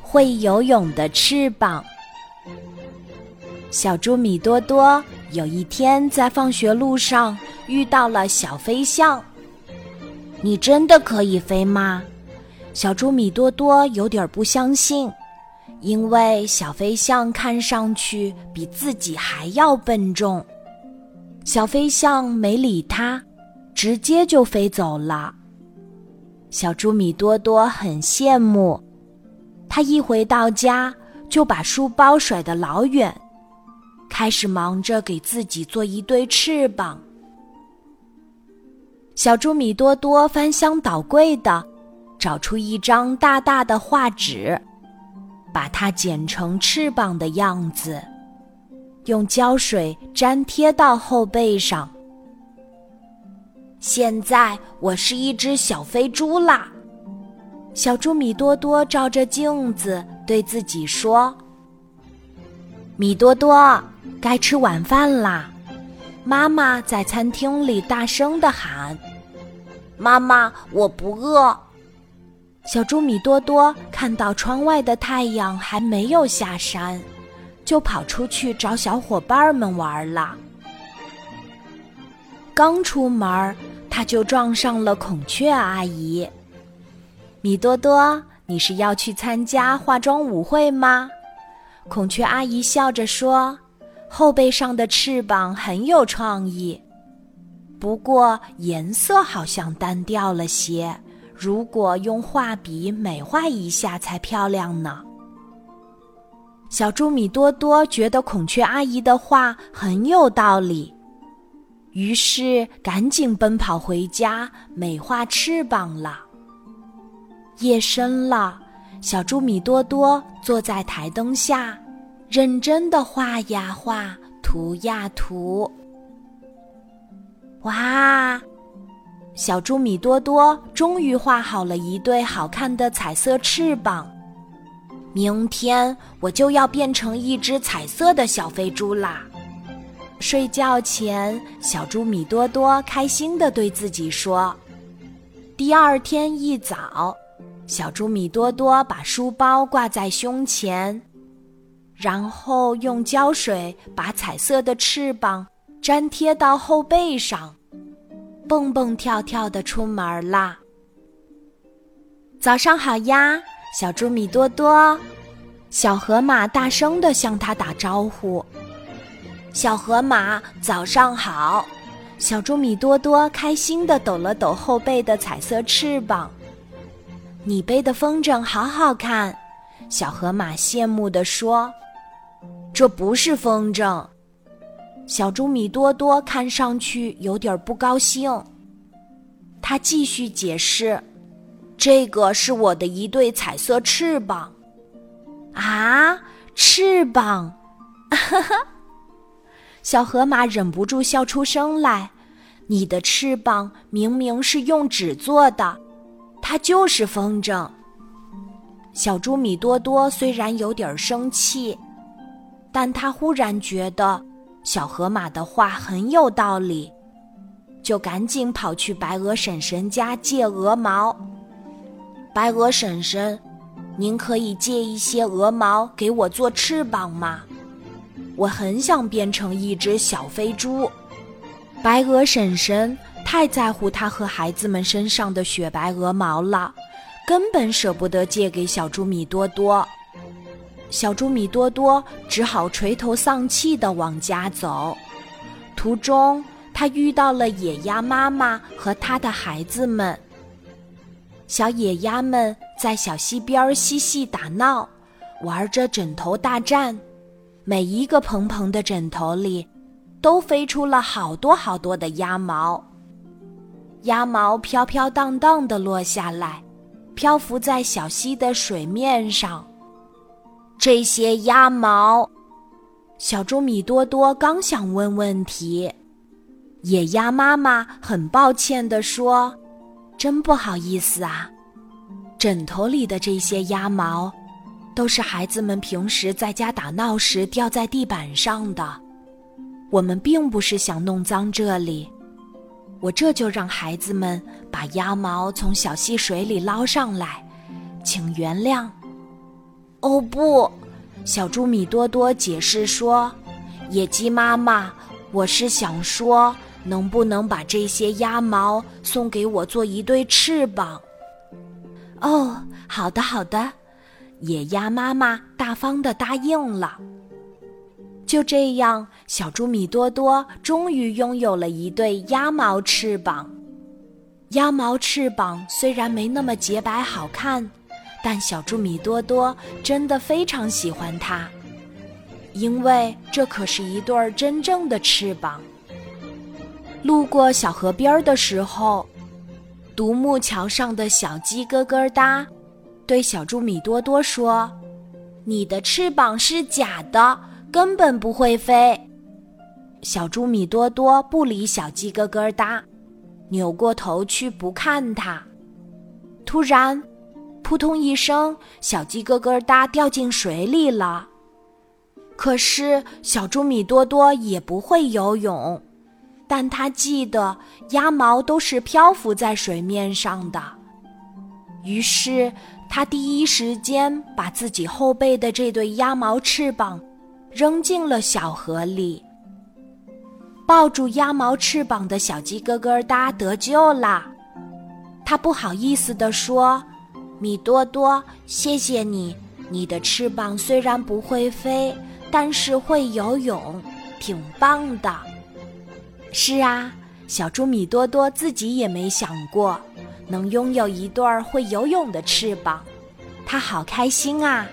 会游泳的翅膀。小猪米多多有一天在放学路上遇到了小飞象。你真的可以飞吗？小猪米多多有点不相信，因为小飞象看上去比自己还要笨重。小飞象没理他，直接就飞走了。小猪米多多很羡慕，他一回到家就把书包甩得老远，开始忙着给自己做一对翅膀。小猪米多多翻箱倒柜的。找出一张大大的画纸，把它剪成翅膀的样子，用胶水粘贴到后背上。现在我是一只小飞猪啦！小猪米多多照着镜子对自己说：“米多多，该吃晚饭啦！”妈妈在餐厅里大声的喊：“妈妈，我不饿。”小猪米多多看到窗外的太阳还没有下山，就跑出去找小伙伴们玩了。刚出门，他就撞上了孔雀阿姨。米多多，你是要去参加化妆舞会吗？孔雀阿姨笑着说：“后背上的翅膀很有创意，不过颜色好像单调了些。”如果用画笔美化一下才漂亮呢。小猪米多多觉得孔雀阿姨的话很有道理，于是赶紧奔跑回家美化翅膀了。夜深了，小猪米多多坐在台灯下，认真的画呀画，涂呀涂。哇！小猪米多多终于画好了一对好看的彩色翅膀，明天我就要变成一只彩色的小飞猪啦！睡觉前，小猪米多多开心地对自己说。第二天一早，小猪米多多把书包挂在胸前，然后用胶水把彩色的翅膀粘贴到后背上。蹦蹦跳跳的出门啦！早上好呀，小猪米多多。小河马大声的向他打招呼。小河马早上好。小猪米多多开心的抖了抖后背的彩色翅膀。你背的风筝好好看。小河马羡慕的说：“这不是风筝。”小猪米多多看上去有点不高兴，他继续解释：“这个是我的一对彩色翅膀。”啊，翅膀！哈哈，小河马忍不住笑出声来。你的翅膀明明是用纸做的，它就是风筝。小猪米多多虽然有点生气，但他忽然觉得。小河马的话很有道理，就赶紧跑去白鹅婶婶家借鹅毛。白鹅婶婶，您可以借一些鹅毛给我做翅膀吗？我很想变成一只小飞猪。白鹅婶婶太在乎她和孩子们身上的雪白鹅毛了，根本舍不得借给小猪米多多。小猪米多多只好垂头丧气地往家走，途中他遇到了野鸭妈妈和他的孩子们。小野鸭们在小溪边嬉戏打闹，玩着枕头大战，每一个蓬蓬的枕头里，都飞出了好多好多的鸭毛。鸭毛飘飘荡荡地落下来，漂浮在小溪的水面上。这些鸭毛，小猪米多多刚想问问题，野鸭妈妈很抱歉地说：“真不好意思啊，枕头里的这些鸭毛，都是孩子们平时在家打闹时掉在地板上的。我们并不是想弄脏这里，我这就让孩子们把鸭毛从小溪水里捞上来，请原谅。”哦不，小猪米多多解释说：“野鸡妈妈，我是想说，能不能把这些鸭毛送给我做一对翅膀？”哦，好的好的，野鸭妈妈大方的答应了。就这样，小猪米多多终于拥有了一对鸭毛翅膀。鸭毛翅膀虽然没那么洁白好看，但小猪米多多真的非常喜欢它，因为这可是一对儿真正的翅膀。路过小河边的时候，独木桥上的小鸡咯咯哒，对小猪米多多说：“你的翅膀是假的。”根本不会飞。小猪米多多不理小鸡咯咯哒，扭过头去不看它。突然，扑通一声，小鸡咯咯哒掉进水里了。可是小猪米多多也不会游泳，但他记得鸭毛都是漂浮在水面上的。于是他第一时间把自己后背的这对鸭毛翅膀。扔进了小河里。抱住鸭毛翅膀的小鸡咯咯哒得救啦！它不好意思地说：“米多多，谢谢你，你的翅膀虽然不会飞，但是会游泳，挺棒的。”是啊，小猪米多多自己也没想过能拥有一对会游泳的翅膀，它好开心啊！